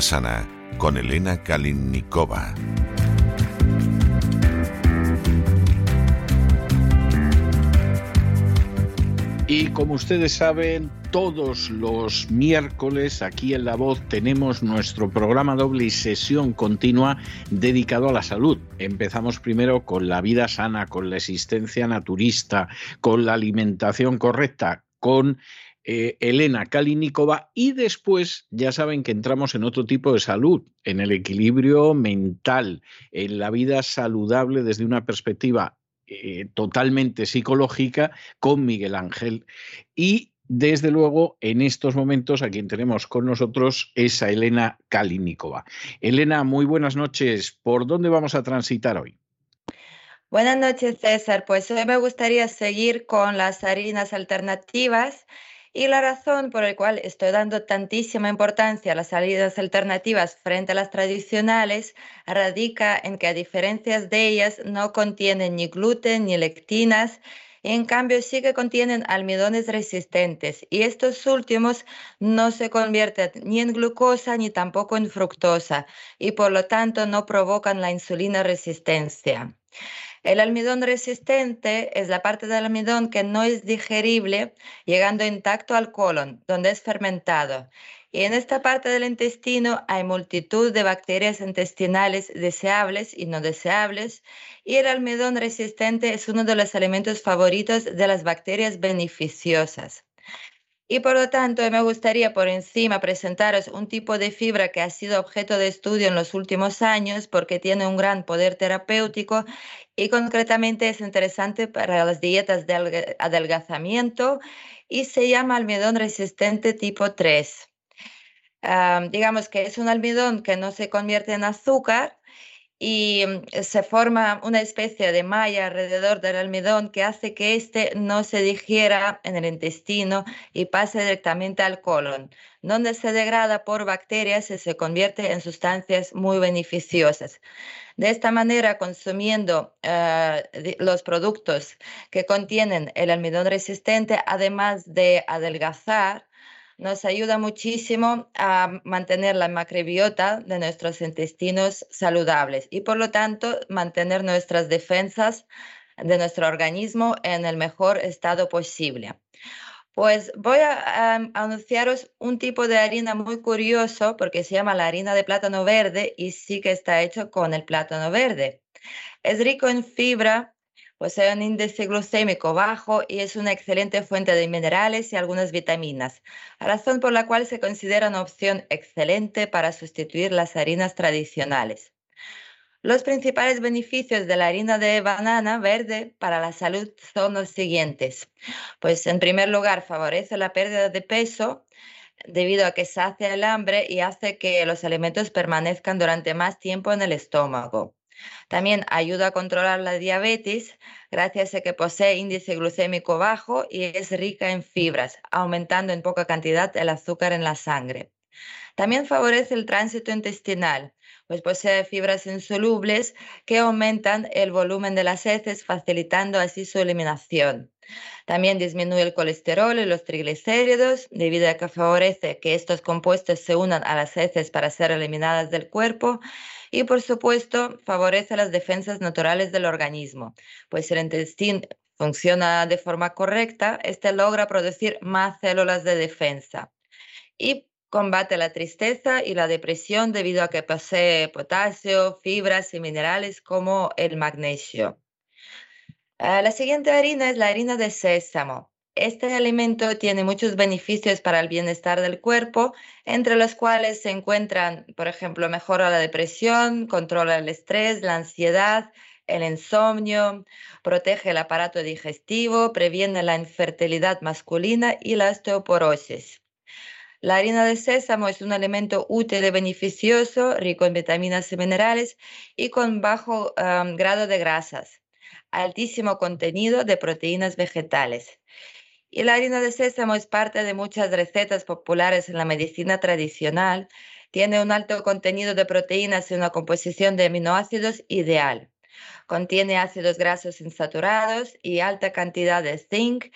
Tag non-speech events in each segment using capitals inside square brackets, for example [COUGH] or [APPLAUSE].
Sana con Elena Kalinnikova. Y como ustedes saben, todos los miércoles aquí en La Voz tenemos nuestro programa doble y sesión continua dedicado a la salud. Empezamos primero con la vida sana, con la existencia naturista, con la alimentación correcta, con eh, Elena Kalinikova y después ya saben que entramos en otro tipo de salud, en el equilibrio mental, en la vida saludable desde una perspectiva eh, totalmente psicológica con Miguel Ángel. Y desde luego, en estos momentos a quien tenemos con nosotros es a Elena Kalinikova. Elena, muy buenas noches. ¿Por dónde vamos a transitar hoy? Buenas noches, César. Pues hoy me gustaría seguir con las harinas alternativas y la razón por la cual estoy dando tantísima importancia a las salidas alternativas frente a las tradicionales radica en que a diferencia de ellas no contienen ni gluten ni lectinas, en cambio sí que contienen almidones resistentes y estos últimos no se convierten ni en glucosa ni tampoco en fructosa y por lo tanto no provocan la insulina resistencia. El almidón resistente es la parte del almidón que no es digerible, llegando intacto al colon, donde es fermentado. Y en esta parte del intestino hay multitud de bacterias intestinales deseables y no deseables, y el almidón resistente es uno de los alimentos favoritos de las bacterias beneficiosas. Y por lo tanto, me gustaría por encima presentaros un tipo de fibra que ha sido objeto de estudio en los últimos años porque tiene un gran poder terapéutico y concretamente es interesante para las dietas de adelgazamiento y se llama almidón resistente tipo 3. digamos que es un almidón que no se convierte en azúcar y mm, se forma una especie de malla alrededor del almidón que hace que éste no se digiera en el intestino y pase directamente al colon, donde se degrada por bacterias y se convierte en sustancias muy beneficiosas. De esta manera, consumiendo eh, los productos que contienen el almidón resistente, además de adelgazar, nos ayuda muchísimo a mantener la macrobiota de nuestros intestinos saludables y por lo tanto mantener nuestras defensas de nuestro organismo en el mejor estado posible. Pues voy a, anunciaros un tipo de harina muy curioso porque se llama la harina de plátano verde y sí que está hecho con el plátano verde. Es rico en fibra, Posee un índice glucémico bajo y es una excelente fuente de minerales y algunas vitaminas, razón por la cual se considera una opción excelente para sustituir las harinas tradicionales. Los principales beneficios de la harina de banana verde para la salud son los siguientes. Pues en primer lugar, favorece la pérdida de peso debido a que sacia el hambre y hace que los alimentos permanezcan durante más tiempo en el estómago. También ayuda a controlar la diabetes gracias a que posee índice glucémico bajo y es rica en fibras, aumentando en poca cantidad el azúcar en la sangre. También favorece el tránsito intestinal, pues posee fibras insolubles que aumentan el volumen de las heces, facilitando así su eliminación. También disminuye el colesterol y los triglicéridos, debido a que favorece que estos compuestos se unan a las heces para ser eliminadas del cuerpo y por supuesto favorece las defensas naturales del organismo, pues el intestino funciona de forma correcta, este logra producir más células de defensa y combate la tristeza y la depresión debido a que posee potasio, fibras y minerales como el magnesio. Ah, la siguiente harina es la harina de sésamo. Este alimento tiene muchos beneficios para el bienestar del cuerpo, entre los cuales se encuentran, por ejemplo, mejora la depresión, controla el estrés, la ansiedad, el insomnio, protege el aparato digestivo, previene la infertilidad masculina y la osteoporosis. La harina de sésamo es un alimento útil y beneficioso, rico en vitaminas y minerales y con bajo grado de grasas, altísimo contenido de proteínas vegetales. Y la harina de sésamo es parte de muchas recetas populares en la medicina tradicional. Tiene un alto contenido de proteínas y una composición de aminoácidos ideal. Contiene ácidos grasos insaturados y alta cantidad de zinc,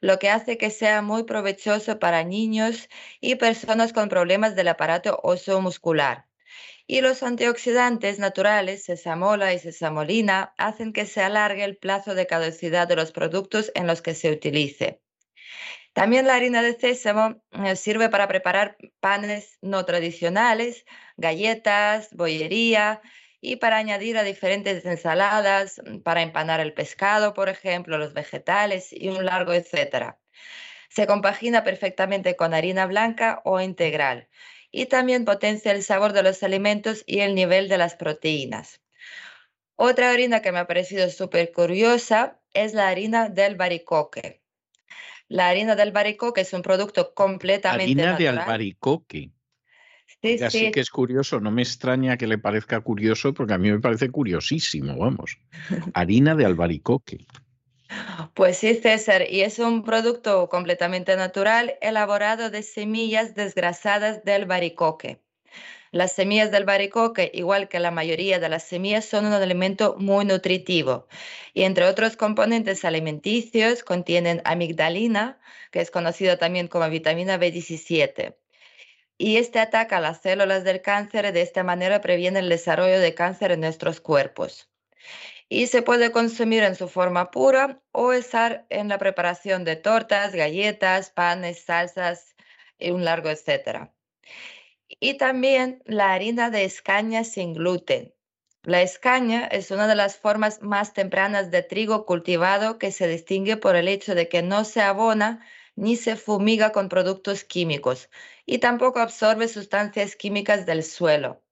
lo que hace que sea muy provechoso para niños y personas con problemas del aparato muscular. Y los antioxidantes naturales, sesamola y sesamolina, hacen que se alargue el plazo de caducidad de los productos en los que se utilice. También la harina de sésamo eh, sirve para preparar panes no tradicionales, galletas, bollería y para añadir a diferentes ensaladas, mm, para empanar el pescado, por ejemplo, los vegetales y un largo etcétera. Se compagina perfectamente con harina blanca o integral y también potencia el sabor de los alimentos y el nivel de las proteínas. Otra harina que me ha parecido súper curiosa es la harina del baricoque. La harina de albaricoque es un producto completamente harina de albaricoque. Sí, Así que es curioso, no me extraña que le parezca curioso porque a mí me parece curiosísimo, vamos. [LAUGHS] harina de albaricoque. Pues sí, César, y es un producto completamente natural elaborado de semillas desgrasadas del albaricoque. Las semillas del baricoque, igual que la mayoría de las semillas, son un alimento muy nutritivo y entre otros componentes alimenticios contienen amigdalina, que es conocida también como vitamina B17. Y este ataca las células del cáncer y de esta manera previene el desarrollo de cáncer en nuestros cuerpos. Y se puede consumir en su forma pura o usar en la preparación de tortas, galletas, panes, salsas y un largo etcétera. Y también la harina de escaña sin gluten. La escaña es una de las formas más tempranas de trigo cultivado que se distingue por el hecho de que no se abona ni se fumiga con productos químicos y tampoco absorbe sustancias químicas del suelo.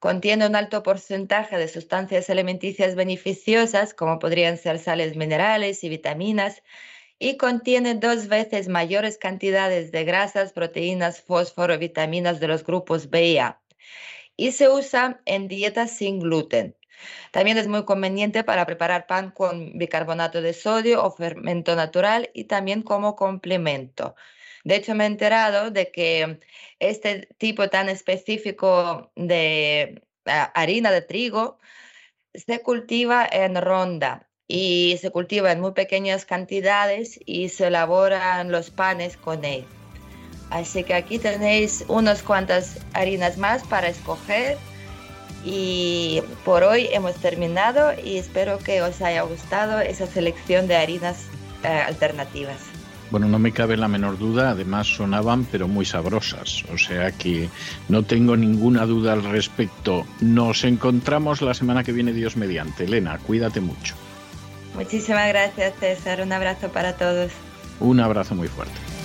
Contiene un alto porcentaje de sustancias alimenticias beneficiosas, como podrían ser sales minerales y vitaminas, y contiene dos veces mayores cantidades de grasas, proteínas, fósforo vitaminas de los grupos B y A. Y se usa en dietas sin gluten. También es muy conveniente para preparar pan con bicarbonato de sodio o fermento natural y también como complemento. De hecho, me he enterado de que este tipo tan específico de harina de trigo se cultiva en ronda y se cultiva en muy pequeñas cantidades y se elaboran los panes con él. Así que aquí tenéis unas cuantas harinas más para escoger y por hoy hemos terminado y espero que os haya gustado esa selección de harinas eh, alternativas. Bueno, no me cabe la menor duda, además sonaban pero muy sabrosas, o sea que no tengo ninguna duda al respecto. Nos encontramos la semana que viene, Dios mediante. Elena, cuídate mucho. Muchísimas gracias, César. Un abrazo para todos. Un abrazo muy fuerte.